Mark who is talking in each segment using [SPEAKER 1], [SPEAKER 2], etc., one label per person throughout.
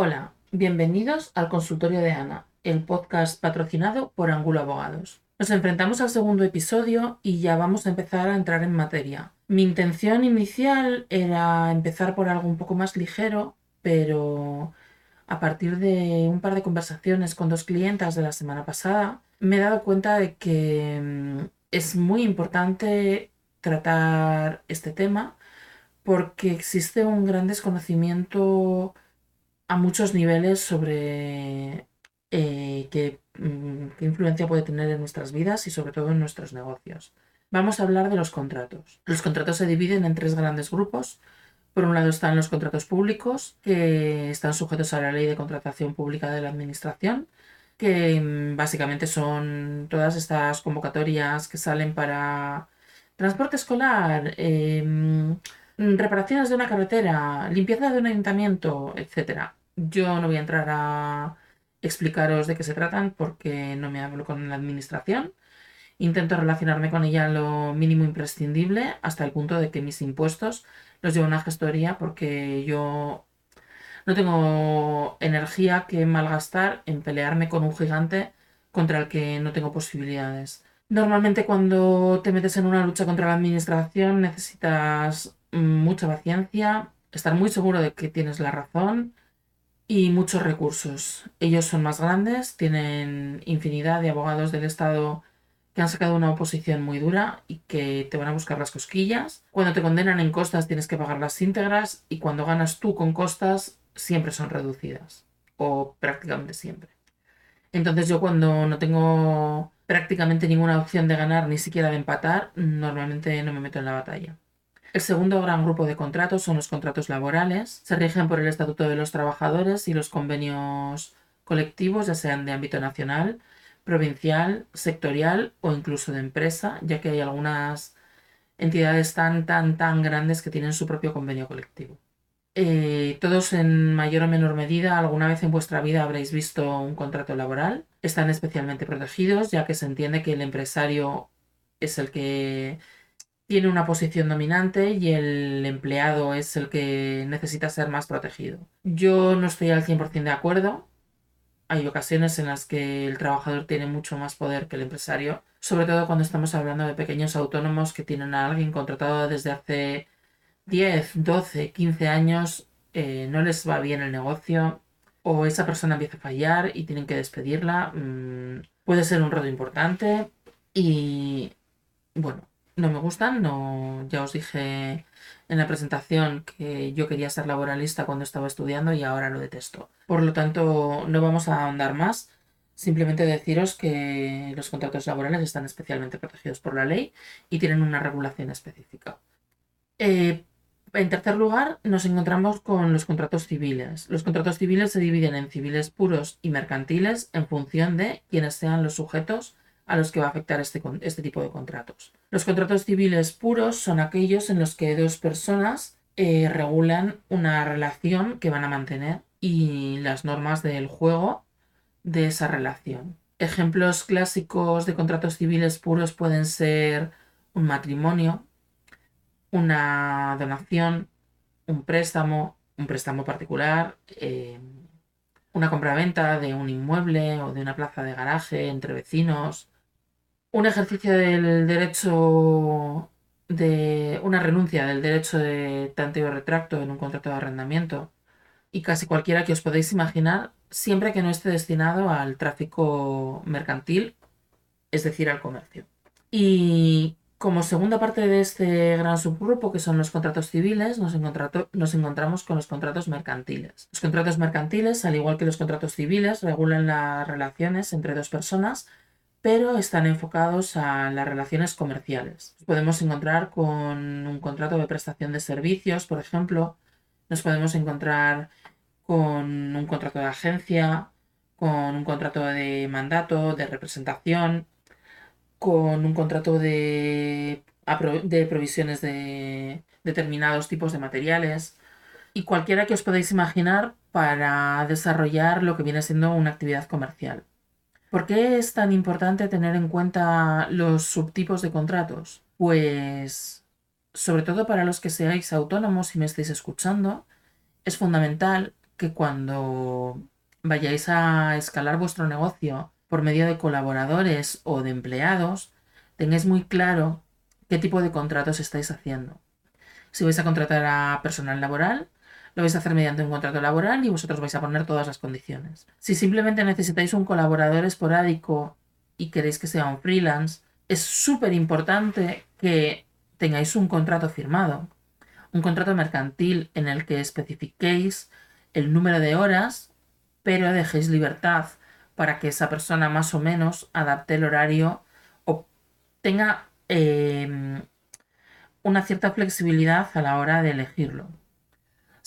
[SPEAKER 1] Hola, bienvenidos al consultorio de Ana, el podcast patrocinado por Angulo Abogados. Nos enfrentamos al segundo episodio y ya vamos a empezar a entrar en materia. Mi intención inicial era empezar por algo un poco más ligero, pero a partir de un par de conversaciones con dos clientas de la semana pasada, me he dado cuenta de que mm, es muy importante tratar este tema porque existe un gran desconocimiento a muchos niveles sobre eh, qué, mm, qué influencia puede tener en nuestras vidas y sobre todo en nuestros negocios. Vamos a hablar de los contratos. Los contratos se dividen en tres grandes grupos. Por un lado están los contratos públicos, que están sujetos a la ley de contratación pública de la Administración, que mm, básicamente son todas estas convocatorias que salen para transporte escolar, em, reparaciones de una carretera, limpieza de un ayuntamiento, etc. Yo no voy a entrar a explicaros de qué se tratan porque no me hablo con la administración. Intento relacionarme con ella lo mínimo imprescindible hasta el punto de que mis impuestos los llevo a una gestoría porque yo no tengo energía que malgastar en pelearme con un gigante contra el que no tengo posibilidades. Normalmente cuando te metes en una lucha contra la administración necesitas mucha paciencia, estar muy seguro de que tienes la razón y muchos recursos. Ellos son más grandes, tienen infinidad de abogados del Estado que han sacado una oposición muy dura y que te van a buscar las cosquillas. Cuando te condenan en costas tienes que pagar las íntegras y cuando ganas tú con costas siempre son reducidas o prácticamente siempre. Entonces yo cuando no tengo prácticamente ninguna opción de ganar ni siquiera de empatar, normalmente no me meto en la batalla. El segundo gran grupo de contratos son los contratos laborales. Se rigen por el Estatuto de los Trabajadores y los convenios colectivos, ya sean de ámbito nacional, provincial, sectorial o incluso de empresa, ya que hay algunas entidades tan, tan, tan grandes que tienen su propio convenio colectivo. Eh, todos en mayor o menor medida alguna vez en vuestra vida habréis visto un contrato laboral. Están especialmente protegidos, ya que se entiende que el empresario es el que tiene una posición dominante y el empleado es el que necesita ser más protegido. Yo no estoy al 100% de acuerdo. Hay ocasiones en las que el trabajador tiene mucho más poder que el empresario, sobre todo cuando estamos hablando de pequeños autónomos que tienen a alguien contratado desde hace 10, 12, 15 años, eh, no les va bien el negocio o esa persona empieza a fallar y tienen que despedirla. Mm, puede ser un reto importante y bueno, no me gustan, no, ya os dije en la presentación que yo quería ser laboralista cuando estaba estudiando y ahora lo detesto. Por lo tanto, no vamos a ahondar más. Simplemente deciros que los contratos laborales están especialmente protegidos por la ley y tienen una regulación específica. Eh, en tercer lugar, nos encontramos con los contratos civiles. Los contratos civiles se dividen en civiles puros y mercantiles en función de quienes sean los sujetos a los que va a afectar este, este tipo de contratos. Los contratos civiles puros son aquellos en los que dos personas eh, regulan una relación que van a mantener y las normas del juego de esa relación. Ejemplos clásicos de contratos civiles puros pueden ser un matrimonio, una donación, un préstamo, un préstamo particular, eh, una compraventa de un inmueble o de una plaza de garaje entre vecinos, un ejercicio del derecho de una renuncia del derecho de tanteo retracto en un contrato de arrendamiento y casi cualquiera que os podéis imaginar, siempre que no esté destinado al tráfico mercantil, es decir, al comercio. Y como segunda parte de este gran subgrupo, que son los contratos civiles, nos, nos, encontramos con los contratos mercantiles. Los contratos mercantiles, al igual que los contratos civiles, regulan las relaciones entre dos personas pero están enfocados a las relaciones comerciales. Podemos encontrar con un contrato de prestación de servicios, por ejemplo, nos podemos encontrar con un contrato de agencia, con un contrato de mandato, de representación, con un contrato de, de provisiones de determinados tipos de materiales y cualquiera que os podáis imaginar para desarrollar lo que viene siendo una actividad comercial. ¿Por qué es tan importante tener en cuenta los subtipos de contratos? Pues, sobre todo para los que seáis autónomos y me estéis escuchando, es fundamental que cuando vayáis a escalar vuestro negocio por medio de colaboradores o de empleados, tengáis muy claro qué tipo de contratos estáis haciendo. Si vais a contratar a personal laboral, lo vais a hacer mediante un contrato laboral y vosotros vais a poner todas las condiciones. Si simplemente necesitáis un colaborador esporádico y queréis que sea un freelance, es súper importante que tengáis un contrato firmado, un contrato mercantil en el que especifiquéis el número de horas, pero dejéis libertad para que esa persona más o menos adapte el horario o tenga em, una cierta flexibilidad a la hora de elegirlo.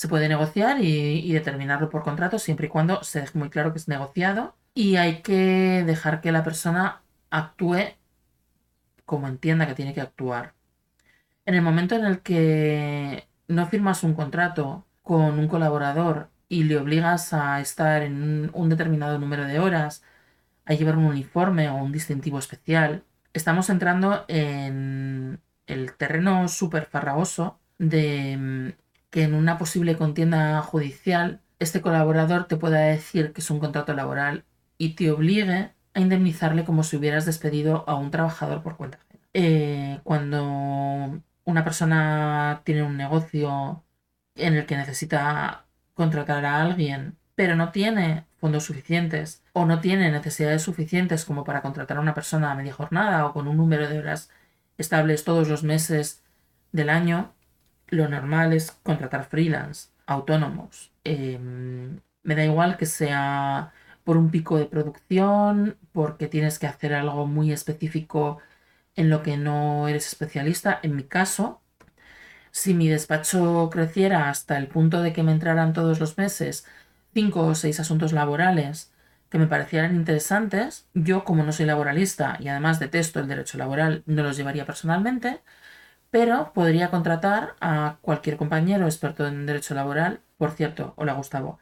[SPEAKER 1] Se puede negociar y, determinarlo por contrato siempre y cuando se deje muy claro que es negociado y hay que dejar que la persona actúe como entienda que tiene que actuar. En el momento en el que no firmas un contrato con un colaborador y le obligas a estar en un determinado número de horas, a llevar un uniforme o un distintivo especial, estamos entrando en el terreno súper farragoso de que en una posible contienda judicial este colaborador te pueda decir que es un contrato laboral y te obligue a indemnizarle como si hubieras despedido a un trabajador por cuenta eh, cuando una persona tiene un negocio en el que necesita contratar a alguien, pero no tiene fondos suficientes o no tiene necesidades suficientes como para contratar a una persona a media jornada o con un número de horas estables todos los meses del año, lo normal es contratar freelance, autónomos. Em, me da igual que sea por un pico de producción, porque tienes que hacer algo muy específico en lo que no eres especialista. En mi caso, si mi despacho creciera hasta el punto de que me entraran todos los meses cinco o seis asuntos laborales que me parecieran interesantes, yo como no soy laboralista y además detesto el derecho laboral, no los llevaría personalmente, pero podría contratar a cualquier compañero experto en derecho laboral. Por cierto, hola Gustavo.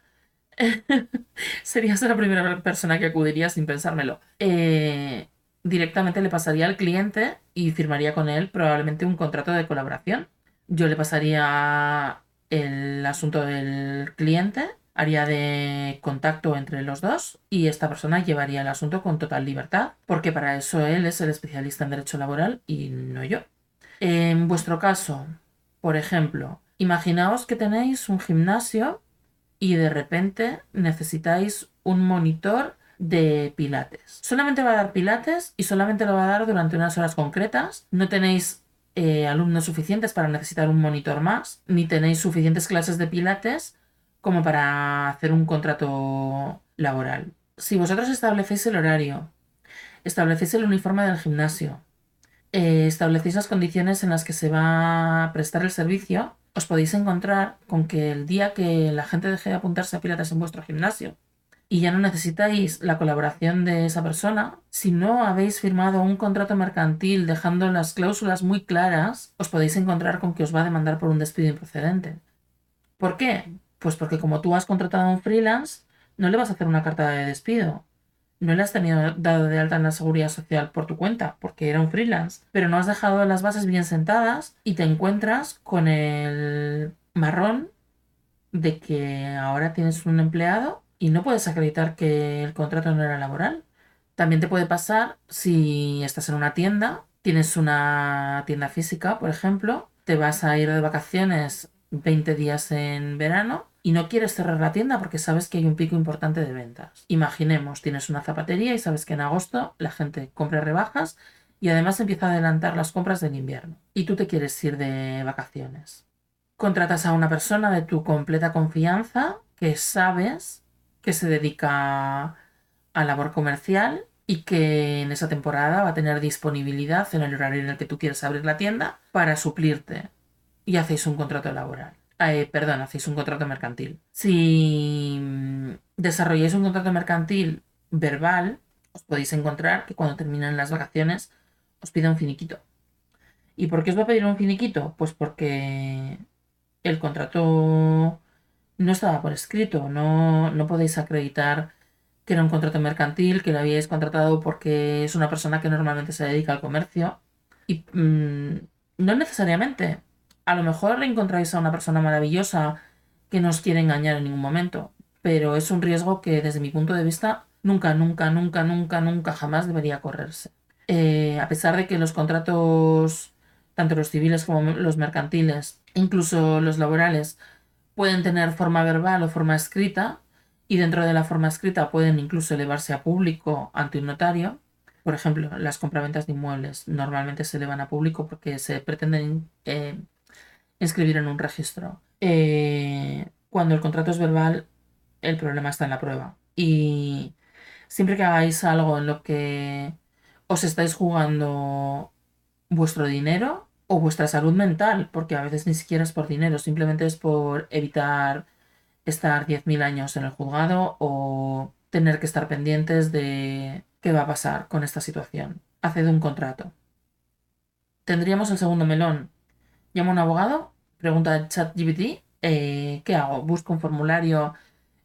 [SPEAKER 1] Serías la primera persona que acudiría sin pensármelo. Eh, directamente le pasaría al cliente y firmaría con él probablemente un contrato de colaboración. Yo le pasaría el asunto del cliente, haría de contacto entre los dos y esta persona llevaría el asunto con total libertad, porque para eso él es el especialista en derecho laboral y no yo. En vuestro caso, por ejemplo, imaginaos que tenéis un gimnasio y de repente necesitáis un monitor de pilates. Solamente va a dar pilates y solamente lo va a dar durante unas horas concretas. No tenéis eh, alumnos suficientes para necesitar un monitor más, ni tenéis suficientes clases de pilates como para hacer un contrato laboral. Si vosotros establecéis el horario, establecéis el uniforme del gimnasio, eh, establecéis las condiciones en las que se va a prestar el servicio, os podéis encontrar con que el día que la gente deje de apuntarse a pilates en vuestro gimnasio y ya no necesitáis la colaboración de esa persona, si no habéis firmado un contrato mercantil dejando las cláusulas muy claras, os podéis encontrar con que os va a demandar por un despido improcedente. ¿Por qué? Pues porque como tú has contratado a un freelance, no le vas a hacer una carta de despido. No le has tenido dado de alta en la seguridad social por tu cuenta, porque era un freelance, pero no has dejado las bases bien sentadas y te encuentras con el marrón de que ahora tienes un empleado y no puedes acreditar que el contrato no era laboral. También te puede pasar si estás en una tienda, tienes una tienda física, por ejemplo, te vas a ir de vacaciones 20 días en verano y no quieres cerrar la tienda porque sabes que hay un pico importante de ventas. Imaginemos, tienes una zapatería y sabes que en agosto la gente compra rebajas y además empieza a adelantar las compras del invierno y tú te quieres ir de vacaciones. Contratas a una persona de tu completa confianza que sabes que se dedica a labor comercial y que en esa temporada va a tener disponibilidad en el horario en el que tú quieres abrir la tienda para suplirte y hacéis un contrato laboral. Eh, perdón, hacéis un contrato mercantil. Si mm, desarrolláis un contrato mercantil verbal, os podéis encontrar que cuando terminan las vacaciones os pida un finiquito. ¿Y por qué os va a pedir un finiquito? Pues porque el contrato no estaba por escrito, no, no podéis acreditar que era un contrato mercantil, que lo habíais contratado porque es una persona que normalmente se dedica al comercio. Y mm, no necesariamente. A lo mejor encontráis a una persona maravillosa que no os quiere engañar en ningún momento, pero es un riesgo que desde mi punto de vista nunca, nunca, nunca, nunca, nunca jamás debería correrse. Eh, a pesar de que los contratos, tanto los civiles como los mercantiles, incluso los laborales, pueden tener forma verbal o forma escrita, y dentro de la forma escrita pueden incluso elevarse a público ante un notario. Por ejemplo, las compraventas de inmuebles normalmente se elevan a público porque se pretenden eh, inscribir en un registro. Eh, cuando el contrato es verbal, el problema está en la prueba. Y siempre que hagáis algo en lo que os estáis jugando vuestro dinero o vuestra salud mental, porque a veces ni siquiera es por dinero, simplemente es por evitar estar 10.000 años en el juzgado o tener que estar pendientes de qué va a pasar con esta situación. Haced un contrato. Tendríamos el segundo melón. Llamo a un abogado, pregunta el chat GPT, eh, ¿qué hago? ¿Busco un formulario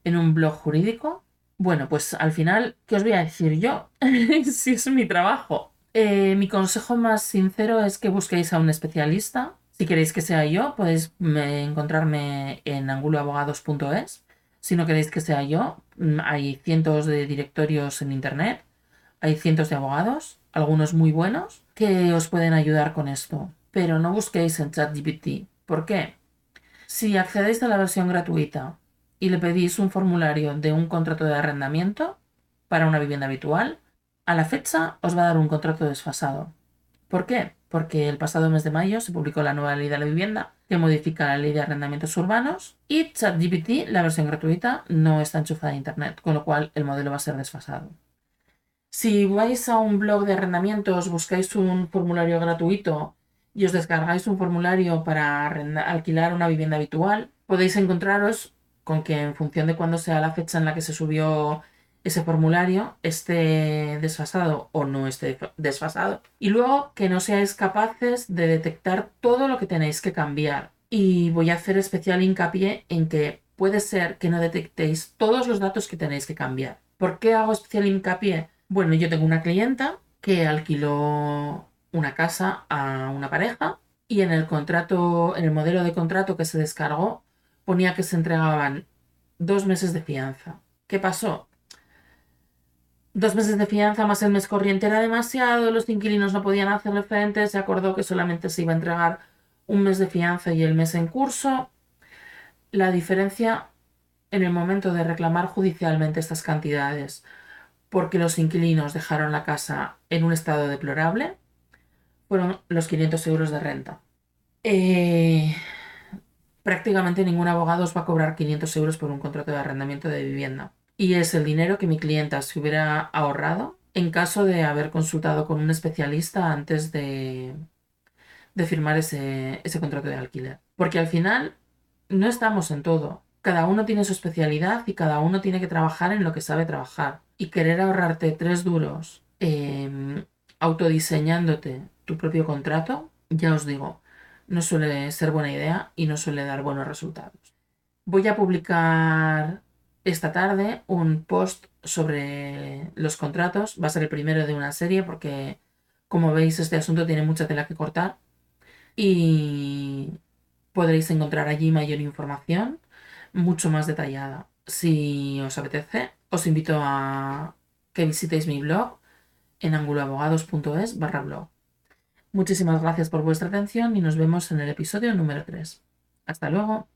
[SPEAKER 1] en un blog jurídico? Bueno, pues al final, ¿qué os voy a decir yo? si es mi trabajo. Eh, mi consejo más sincero es que busquéis a un especialista. Si queréis que sea yo, podéis encontrarme en anguloabogados.es. Si no queréis que sea yo, mm, hay cientos de directorios en internet, hay cientos de abogados, algunos muy buenos, que os pueden ayudar con esto. Pero no busquéis en ChatGPT. ¿Por qué? Si accedéis a la versión gratuita y le pedís un formulario de un contrato de arrendamiento para una vivienda habitual, a la fecha os va a dar un contrato desfasado. ¿Por qué? Porque el pasado mes de mayo se publicó la nueva ley de la vivienda que modifica la ley de arrendamientos urbanos y ChatGPT, la versión gratuita, no está enchufada a Internet, con lo cual el modelo va a ser desfasado. Si vais a un blog de arrendamientos, buscáis un formulario gratuito y os descargáis un formulario para alquilar una vivienda habitual, podéis encontraros con que en función de cuándo sea la fecha en la que se subió ese formulario esté desfasado o no esté desfasado. Y luego que no seáis capaces de detectar todo lo que tenéis que cambiar. Y voy a hacer especial hincapié en que puede ser que no detectéis todos los datos que tenéis que cambiar. ¿Por qué hago especial hincapié? Bueno, yo tengo una clienta que alquiló una casa a una pareja y en el contrato, en el modelo de contrato que se descargó, ponía que se entregaban dos meses de fianza. ¿Qué pasó? Dos meses de fianza más el mes corriente era demasiado, los inquilinos no podían hacerle frente, se acordó que solamente se iba a entregar un mes de fianza y el mes en curso. La diferencia en el momento de reclamar judicialmente estas cantidades porque los inquilinos dejaron la casa en un estado deplorable fueron los 500 euros de renta. Eh, prácticamente ningún abogado os va a cobrar 500 euros por un contrato de arrendamiento de vivienda. Y es el dinero que mi clienta se hubiera ahorrado en caso de haber consultado con un especialista antes de, de firmar ese, ese contrato de alquiler. Porque al final no estamos en todo. Cada uno tiene su especialidad y cada uno tiene que trabajar en lo que sabe trabajar. Y querer ahorrarte tres duros em, autodiseñándote tu propio contrato, ya os digo, no suele ser buena idea y no suele dar buenos resultados. Voy a publicar esta tarde un post sobre los contratos. Va a ser el primero de una serie porque, como veis, este asunto tiene mucha tela que cortar y podréis encontrar allí mayor información, mucho más detallada. Si os apetece, os invito a que visitéis mi blog en anguloabogados.es barra blog. Muchísimas gracias por vuestra atención y nos vemos en el episodio número 3. Hasta luego.